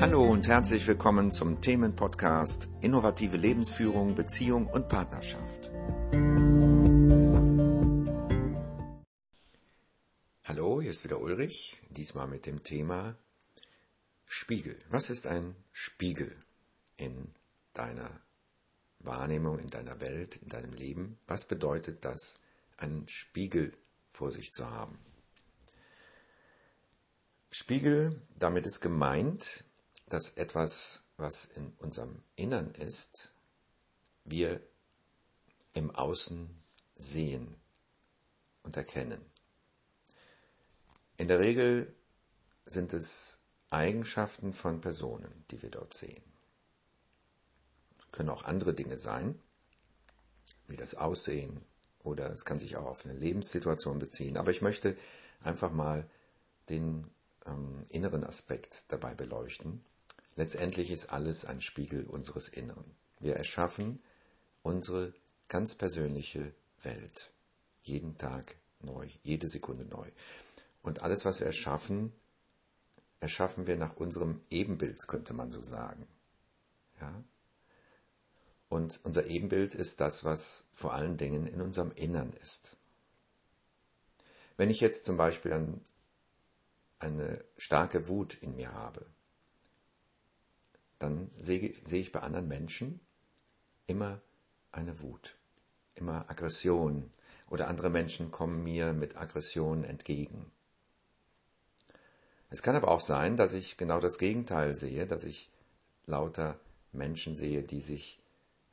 Hallo und herzlich willkommen zum Themenpodcast Innovative Lebensführung, Beziehung und Partnerschaft. Hallo, hier ist wieder Ulrich, diesmal mit dem Thema Spiegel. Was ist ein Spiegel in deiner Wahrnehmung, in deiner Welt, in deinem Leben? Was bedeutet das, einen Spiegel vor sich zu haben? Spiegel, damit ist gemeint, dass etwas, was in unserem Innern ist, wir im Außen sehen und erkennen. In der Regel sind es Eigenschaften von Personen, die wir dort sehen. Können auch andere Dinge sein, wie das Aussehen oder es kann sich auch auf eine Lebenssituation beziehen. Aber ich möchte einfach mal den ähm, inneren Aspekt dabei beleuchten. Letztendlich ist alles ein Spiegel unseres Inneren. Wir erschaffen unsere ganz persönliche Welt. Jeden Tag neu, jede Sekunde neu. Und alles, was wir erschaffen, erschaffen wir nach unserem Ebenbild, könnte man so sagen. Ja? Und unser Ebenbild ist das, was vor allen Dingen in unserem Innern ist. Wenn ich jetzt zum Beispiel eine starke Wut in mir habe, dann sehe, sehe ich bei anderen Menschen immer eine Wut, immer Aggression oder andere Menschen kommen mir mit Aggression entgegen. Es kann aber auch sein, dass ich genau das Gegenteil sehe, dass ich lauter Menschen sehe, die sich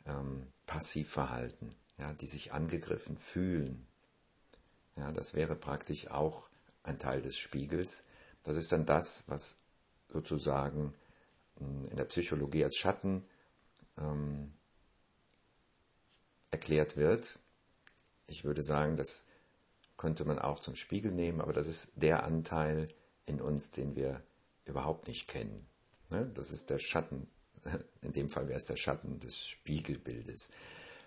ähm, passiv verhalten, ja, die sich angegriffen fühlen. Ja, das wäre praktisch auch ein Teil des Spiegels, das ist dann das, was sozusagen in der Psychologie als Schatten ähm, erklärt wird. Ich würde sagen, das könnte man auch zum Spiegel nehmen, aber das ist der Anteil in uns, den wir überhaupt nicht kennen. Ne? Das ist der Schatten, in dem Fall wäre es der Schatten des Spiegelbildes.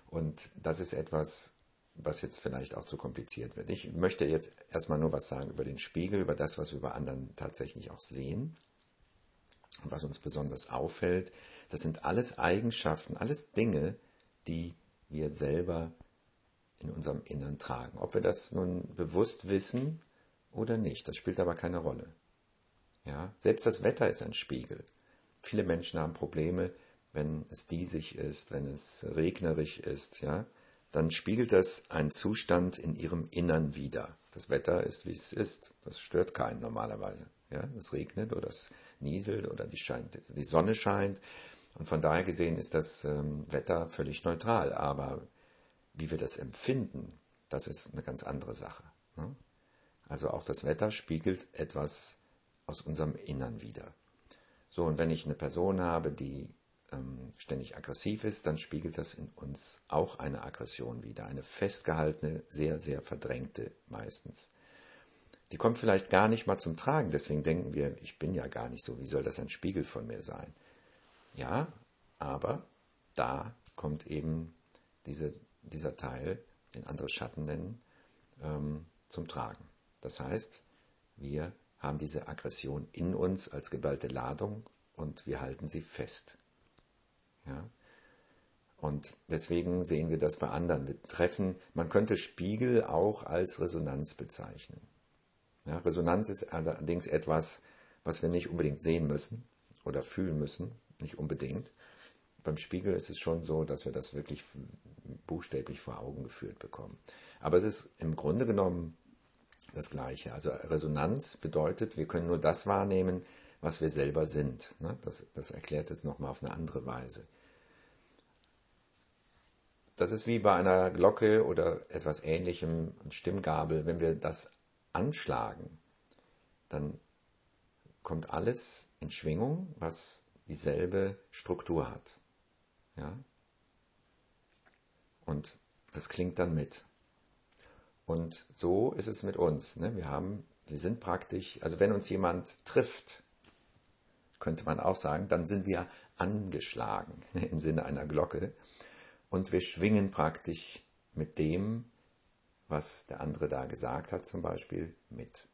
Und das ist etwas, was jetzt vielleicht auch zu kompliziert wird. Ich möchte jetzt erstmal nur was sagen über den Spiegel, über das, was wir bei anderen tatsächlich auch sehen was uns besonders auffällt. Das sind alles Eigenschaften, alles Dinge, die wir selber in unserem Innern tragen. Ob wir das nun bewusst wissen oder nicht, das spielt aber keine Rolle. Ja, selbst das Wetter ist ein Spiegel. Viele Menschen haben Probleme, wenn es diesig ist, wenn es regnerisch ist, ja dann spiegelt das einen Zustand in ihrem Innern wider. Das Wetter ist, wie es ist. Das stört keinen normalerweise. Ja, es regnet oder es nieselt oder die, scheint, die Sonne scheint. Und von daher gesehen ist das ähm, Wetter völlig neutral. Aber wie wir das empfinden, das ist eine ganz andere Sache. Ne? Also auch das Wetter spiegelt etwas aus unserem Innern wider. So, und wenn ich eine Person habe, die ähm, ständig aggressiv ist, dann spiegelt das in uns auch eine Aggression wider, eine festgehaltene, sehr, sehr verdrängte meistens. Die kommt vielleicht gar nicht mal zum Tragen, deswegen denken wir, ich bin ja gar nicht so, wie soll das ein Spiegel von mir sein? Ja, aber da kommt eben diese, dieser Teil, den andere Schatten nennen, ähm, zum Tragen. Das heißt, wir haben diese Aggression in uns als geballte Ladung und wir halten sie fest. Ja? Und deswegen sehen wir das bei anderen. Wir treffen, man könnte Spiegel auch als Resonanz bezeichnen. Ja, Resonanz ist allerdings etwas, was wir nicht unbedingt sehen müssen oder fühlen müssen, nicht unbedingt. Beim Spiegel ist es schon so, dass wir das wirklich buchstäblich vor Augen geführt bekommen. Aber es ist im Grunde genommen das Gleiche. Also Resonanz bedeutet, wir können nur das wahrnehmen, was wir selber sind. Ne? Das, das erklärt es nochmal auf eine andere Weise. Das ist wie bei einer Glocke oder etwas ähnlichem, Stimmgabel. Wenn wir das anschlagen, dann kommt alles in Schwingung, was dieselbe Struktur hat. Ja? Und das klingt dann mit. Und so ist es mit uns. Ne? Wir haben, wir sind praktisch, also wenn uns jemand trifft, könnte man auch sagen, dann sind wir angeschlagen im Sinne einer Glocke und wir schwingen praktisch mit dem, was der andere da gesagt hat zum Beispiel, mit.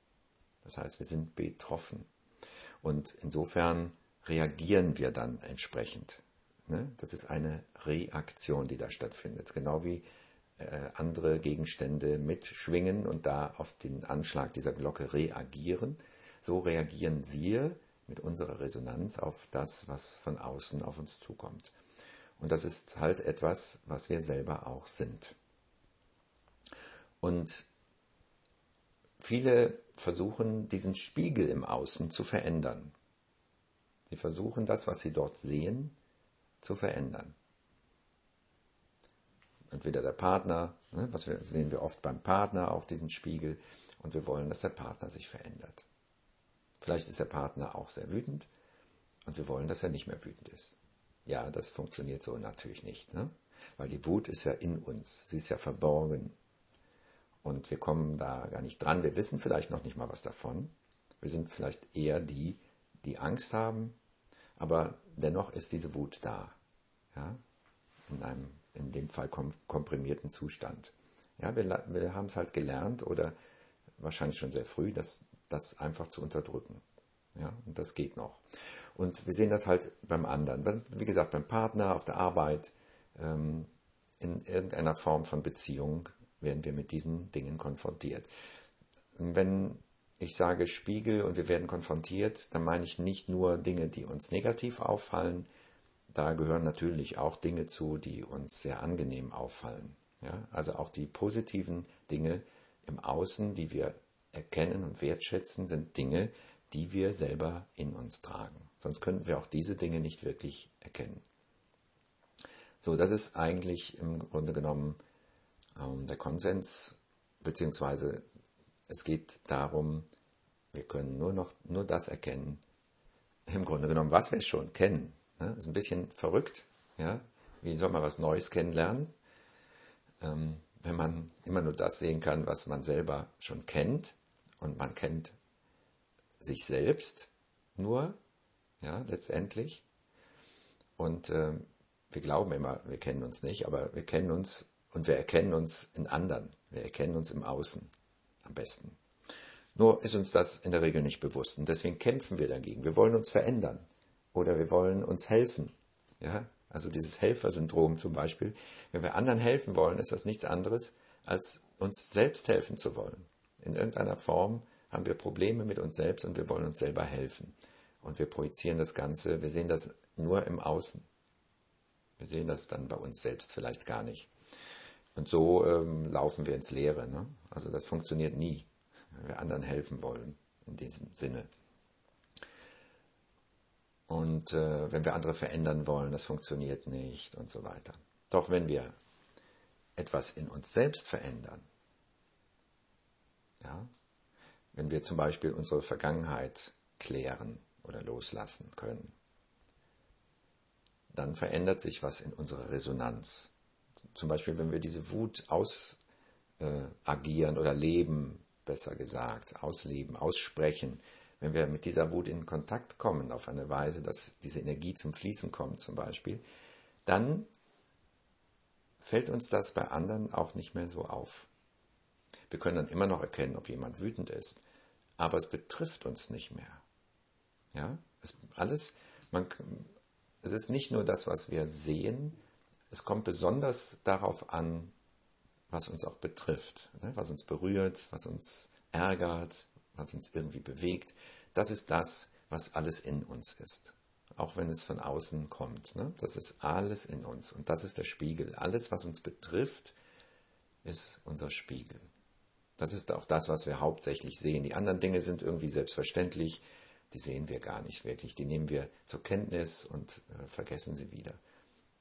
Das heißt, wir sind betroffen. Und insofern reagieren wir dann entsprechend. Ne? Das ist eine Reaktion, die da stattfindet. Genau wie äh, andere Gegenstände mitschwingen und da auf den Anschlag dieser Glocke reagieren, so reagieren wir mit unserer Resonanz auf das, was von außen auf uns zukommt. Und das ist halt etwas, was wir selber auch sind. Und viele versuchen, diesen Spiegel im Außen zu verändern. Sie versuchen das, was sie dort sehen, zu verändern. Entweder der Partner, ne, was wir, sehen wir oft beim Partner, auch diesen Spiegel, und wir wollen, dass der Partner sich verändert. Vielleicht ist der Partner auch sehr wütend und wir wollen, dass er nicht mehr wütend ist. Ja, das funktioniert so natürlich nicht, ne? weil die Wut ist ja in uns, sie ist ja verborgen und wir kommen da gar nicht dran. Wir wissen vielleicht noch nicht mal was davon. Wir sind vielleicht eher die, die Angst haben, aber dennoch ist diese Wut da. Ja? In einem, in dem Fall komprimierten Zustand. Ja, wir, wir haben es halt gelernt oder wahrscheinlich schon sehr früh, das, das einfach zu unterdrücken. Ja, und das geht noch. Und wir sehen das halt beim anderen. Wie gesagt, beim Partner, auf der Arbeit, ähm, in irgendeiner Form von Beziehung werden wir mit diesen Dingen konfrontiert. Wenn ich sage Spiegel und wir werden konfrontiert, dann meine ich nicht nur Dinge, die uns negativ auffallen, da gehören natürlich auch Dinge zu, die uns sehr angenehm auffallen. Ja? Also auch die positiven Dinge im Außen, die wir erkennen und wertschätzen, sind Dinge, die wir selber in uns tragen. Sonst könnten wir auch diese Dinge nicht wirklich erkennen. So, das ist eigentlich im Grunde genommen der Konsens, beziehungsweise es geht darum, wir können nur noch nur das erkennen, im Grunde genommen, was wir schon kennen. Ne? Ist ein bisschen verrückt. Ja? Wie soll man was Neues kennenlernen, ähm, wenn man immer nur das sehen kann, was man selber schon kennt und man kennt sich selbst nur, ja, letztendlich. Und äh, wir glauben immer, wir kennen uns nicht, aber wir kennen uns und wir erkennen uns in anderen. Wir erkennen uns im Außen am besten. Nur ist uns das in der Regel nicht bewusst und deswegen kämpfen wir dagegen. Wir wollen uns verändern oder wir wollen uns helfen. Ja, also dieses Helfersyndrom zum Beispiel. Wenn wir anderen helfen wollen, ist das nichts anderes, als uns selbst helfen zu wollen. In irgendeiner Form haben wir Probleme mit uns selbst und wir wollen uns selber helfen. Und wir projizieren das Ganze, wir sehen das nur im Außen. Wir sehen das dann bei uns selbst vielleicht gar nicht. Und so ähm, laufen wir ins Leere. Ne? Also das funktioniert nie, wenn wir anderen helfen wollen, in diesem Sinne. Und äh, wenn wir andere verändern wollen, das funktioniert nicht und so weiter. Doch wenn wir etwas in uns selbst verändern, ja, wenn wir zum Beispiel unsere Vergangenheit klären oder loslassen können, dann verändert sich was in unserer Resonanz zum Beispiel, wenn wir diese Wut ausagieren äh, oder leben, besser gesagt, ausleben, aussprechen, wenn wir mit dieser Wut in Kontakt kommen, auf eine Weise, dass diese Energie zum Fließen kommt zum Beispiel, dann fällt uns das bei anderen auch nicht mehr so auf. Wir können dann immer noch erkennen, ob jemand wütend ist, aber es betrifft uns nicht mehr. Ja, es, alles, man, es ist nicht nur das, was wir sehen, es kommt besonders darauf an, was uns auch betrifft, ne? was uns berührt, was uns ärgert, was uns irgendwie bewegt. Das ist das, was alles in uns ist. Auch wenn es von außen kommt. Ne? Das ist alles in uns. Und das ist der Spiegel. Alles, was uns betrifft, ist unser Spiegel. Das ist auch das, was wir hauptsächlich sehen. Die anderen Dinge sind irgendwie selbstverständlich. Die sehen wir gar nicht wirklich. Die nehmen wir zur Kenntnis und äh, vergessen sie wieder.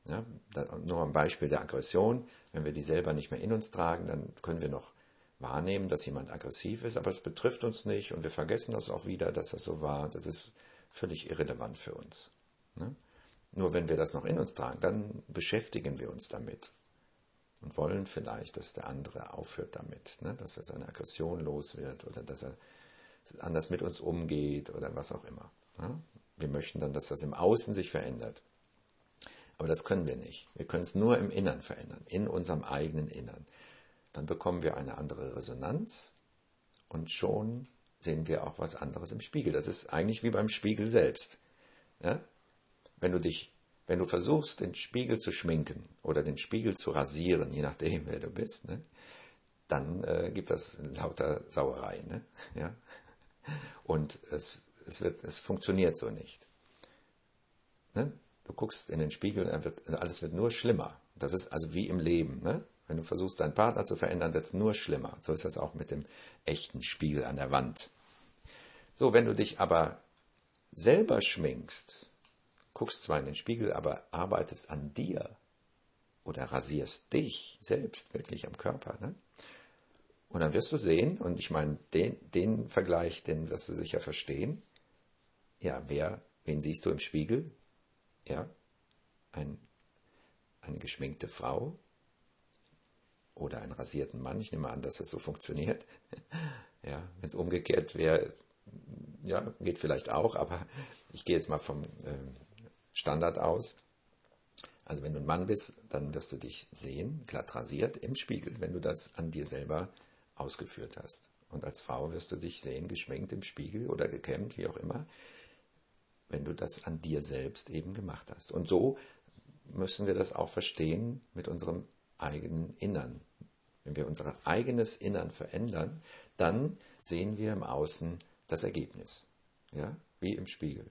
Ja, nur am Beispiel der Aggression. Wenn wir die selber nicht mehr in uns tragen, dann können wir noch wahrnehmen, dass jemand aggressiv ist, aber es betrifft uns nicht und wir vergessen das auch wieder, dass das so war. Das ist völlig irrelevant für uns. Ne? Nur wenn wir das noch in uns tragen, dann beschäftigen wir uns damit und wollen vielleicht, dass der andere aufhört damit, ne? dass er seine Aggression los wird oder dass er anders mit uns umgeht oder was auch immer. Ne? Wir möchten dann, dass das im Außen sich verändert. Aber das können wir nicht. Wir können es nur im Innern verändern, in unserem eigenen Innern. Dann bekommen wir eine andere Resonanz und schon sehen wir auch was anderes im Spiegel. Das ist eigentlich wie beim Spiegel selbst. Ja? Wenn du dich, wenn du versuchst, den Spiegel zu schminken oder den Spiegel zu rasieren, je nachdem, wer du bist, ne? dann äh, gibt das lauter Sauerei. Ne? Ja? Und es, es, wird, es funktioniert so nicht. Ne? Du guckst in den Spiegel, wird, alles wird nur schlimmer. Das ist also wie im Leben. Ne? Wenn du versuchst, deinen Partner zu verändern, wird es nur schlimmer. So ist das auch mit dem echten Spiegel an der Wand. So, wenn du dich aber selber schminkst, guckst zwar in den Spiegel, aber arbeitest an dir oder rasierst dich selbst wirklich am Körper, ne? Und dann wirst du sehen, und ich meine, den, den Vergleich, den wirst du sicher verstehen. Ja, wer, wen siehst du im Spiegel? Ja, ein, eine geschminkte Frau oder einen rasierten Mann. Ich nehme an, dass das so funktioniert. Ja, wenn es umgekehrt wäre, ja, geht vielleicht auch, aber ich gehe jetzt mal vom äh, Standard aus. Also wenn du ein Mann bist, dann wirst du dich sehen, glatt rasiert, im Spiegel, wenn du das an dir selber ausgeführt hast. Und als Frau wirst du dich sehen, geschminkt im Spiegel oder gekämmt, wie auch immer, wenn du das an dir selbst eben gemacht hast. Und so müssen wir das auch verstehen mit unserem eigenen Innern. Wenn wir unser eigenes Innern verändern, dann sehen wir im Außen das Ergebnis. Ja, wie im Spiegel.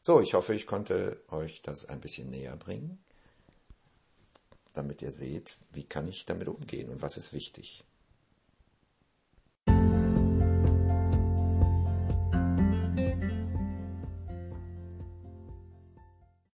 So, ich hoffe, ich konnte euch das ein bisschen näher bringen, damit ihr seht, wie kann ich damit umgehen und was ist wichtig.